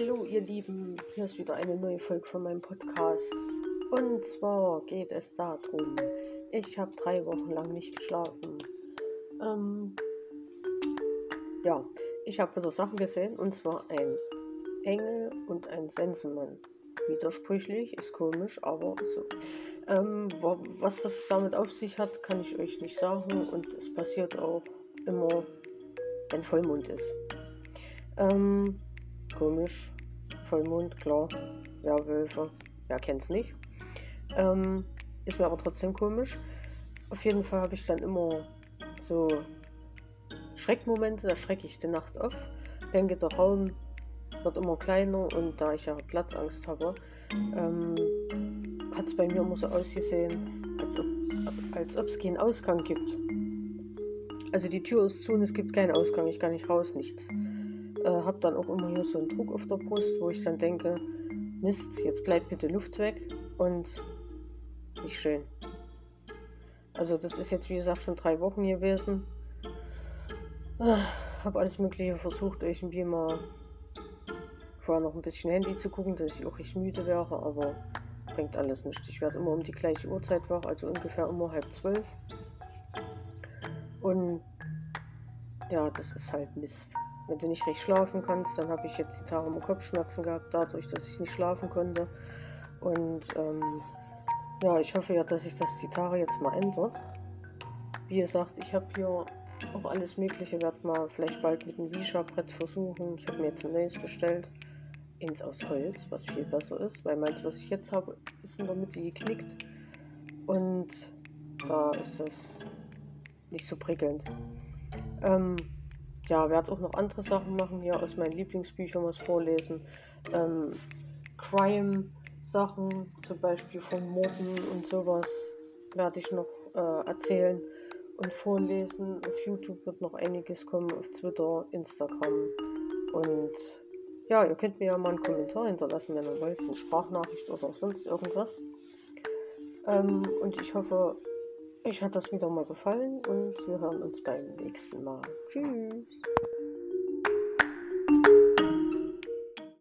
ihr Lieben, hier ist wieder eine neue Folge von meinem Podcast. Und zwar geht es darum, ich habe drei Wochen lang nicht geschlafen. Ähm, ja, ich habe wieder Sachen gesehen, und zwar ein Engel und ein Sensenmann. Widersprüchlich, ist komisch, aber so. Ähm, was das damit auf sich hat, kann ich euch nicht sagen und es passiert auch immer, wenn Vollmond ist. Ähm, komisch. Vollmond, klar. Ja, Wölfe. Wer kennt's nicht? Ähm, ist mir aber trotzdem komisch. Auf jeden Fall habe ich dann immer so Schreckmomente, da schrecke ich die Nacht auf. Denke, der Raum wird immer kleiner und da ich ja Platzangst habe, ähm, hat es bei mir immer so ausgesehen, als ob als ob es keinen Ausgang gibt. Also die Tür ist zu und es gibt keinen Ausgang, ich kann nicht raus, nichts äh, habe dann auch immer hier so einen Druck auf der Brust, wo ich dann denke, Mist, jetzt bleibt bitte Luft weg und nicht schön. Also das ist jetzt wie gesagt schon drei Wochen gewesen. Äh, habe alles Mögliche versucht, irgendwie mal vorher noch ein bisschen Handy zu gucken, dass ich auch nicht müde wäre, aber bringt alles nicht. Ich werde immer um die gleiche Uhrzeit wach, also ungefähr immer halb zwölf. Und ja, das ist halt Mist wenn du nicht recht schlafen kannst, dann habe ich jetzt die Tage immer Kopfschmerzen gehabt, dadurch, dass ich nicht schlafen konnte. Und ähm, ja, ich hoffe ja, dass sich das die Tage jetzt mal ändert. Wie gesagt, ich habe hier auch alles Mögliche, werde mal vielleicht bald mit einem Wischa-Brett versuchen. Ich habe mir jetzt ein neues bestellt. Ins aus Holz, was viel besser ist, weil meins, was ich jetzt habe, ist in der Mitte geknickt. Und da ist es nicht so prickelnd. Ähm, ja, werde auch noch andere Sachen machen, hier aus meinen Lieblingsbüchern was vorlesen. Ähm, Crime-Sachen, zum Beispiel von Morden und sowas, werde ich noch äh, erzählen und vorlesen. Auf YouTube wird noch einiges kommen, auf Twitter, Instagram. Und ja, ihr könnt mir ja mal einen Kommentar hinterlassen, wenn ihr wollt, eine Sprachnachricht oder sonst irgendwas. Ähm, und ich hoffe, euch hat das wieder mal gefallen und wir hören uns beim nächsten Mal. Tschüss.